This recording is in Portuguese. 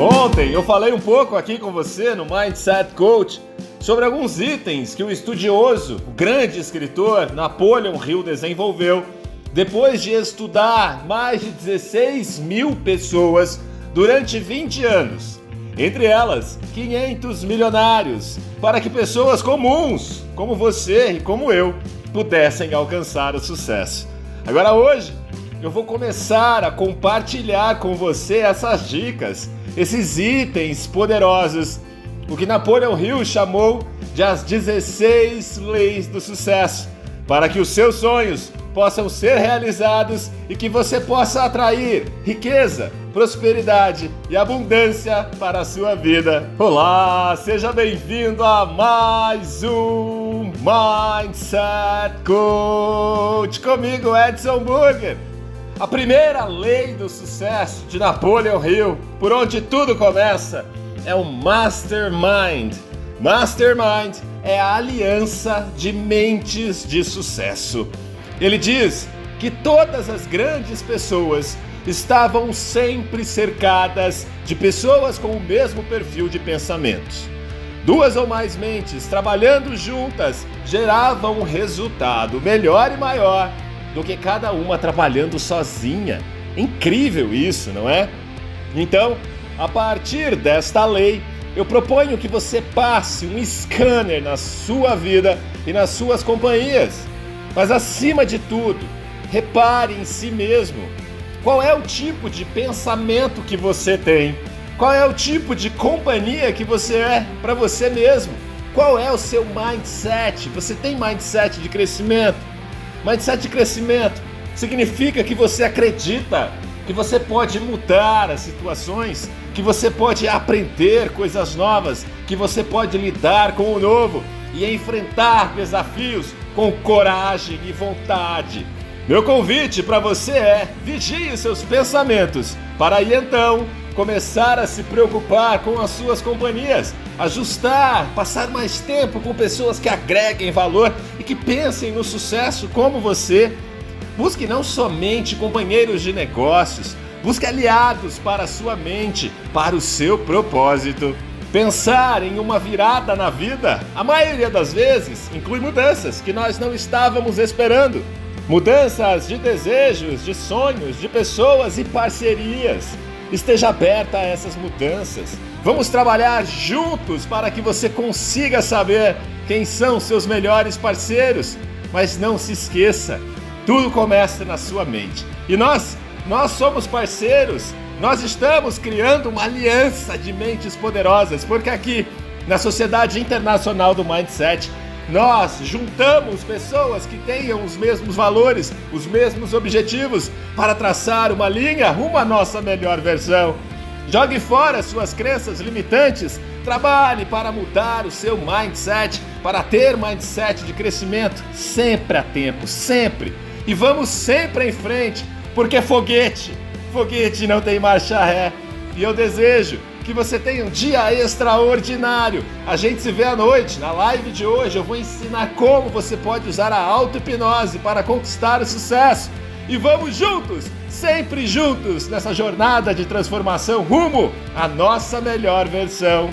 Ontem eu falei um pouco aqui com você no Mindset Coach sobre alguns itens que o estudioso, o grande escritor Napoleon Hill desenvolveu depois de estudar mais de 16 mil pessoas durante 20 anos. Entre elas, 500 milionários, para que pessoas comuns, como você e como eu, pudessem alcançar o sucesso. Agora, hoje, eu vou começar a compartilhar com você essas dicas, esses itens poderosos, o que Napoleão Hill chamou de as 16 leis do sucesso, para que os seus sonhos possam ser realizados e que você possa atrair riqueza, prosperidade e abundância para a sua vida. Olá, seja bem-vindo a mais um Mindset Coach comigo, Edson Burger. A primeira lei do sucesso de Napoleon Hill, por onde tudo começa, é o Mastermind. Mastermind é a aliança de mentes de sucesso. Ele diz que todas as grandes pessoas estavam sempre cercadas de pessoas com o mesmo perfil de pensamentos. Duas ou mais mentes trabalhando juntas geravam um resultado melhor e maior do que cada uma trabalhando sozinha. Incrível isso, não é? Então, a partir desta lei, eu proponho que você passe um scanner na sua vida e nas suas companhias. Mas acima de tudo, repare em si mesmo. Qual é o tipo de pensamento que você tem? Qual é o tipo de companhia que você é para você mesmo? Qual é o seu mindset? Você tem mindset de crescimento? Mindset de crescimento significa que você acredita que você pode mudar as situações, que você pode aprender coisas novas, que você pode lidar com o novo e enfrentar desafios com coragem e vontade. Meu convite para você é: vigie seus pensamentos, para aí então começar a se preocupar com as suas companhias, ajustar, passar mais tempo com pessoas que agreguem valor e que pensem no sucesso como você. Busque não somente companheiros de negócios, busque aliados para a sua mente, para o seu propósito. Pensar em uma virada na vida, a maioria das vezes, inclui mudanças que nós não estávamos esperando. Mudanças de desejos, de sonhos, de pessoas e parcerias. Esteja aberta a essas mudanças. Vamos trabalhar juntos para que você consiga saber quem são seus melhores parceiros. Mas não se esqueça, tudo começa na sua mente. E nós, nós somos parceiros nós estamos criando uma aliança de mentes poderosas, porque aqui na Sociedade Internacional do Mindset nós juntamos pessoas que tenham os mesmos valores, os mesmos objetivos, para traçar uma linha rumo à nossa melhor versão. Jogue fora suas crenças limitantes, trabalhe para mudar o seu mindset, para ter mindset de crescimento sempre a tempo, sempre. E vamos sempre em frente, porque foguete foguete não tem marcha ré. E eu desejo que você tenha um dia extraordinário. A gente se vê à noite. Na live de hoje eu vou ensinar como você pode usar a auto-hipnose para conquistar o sucesso. E vamos juntos, sempre juntos, nessa jornada de transformação rumo à nossa melhor versão.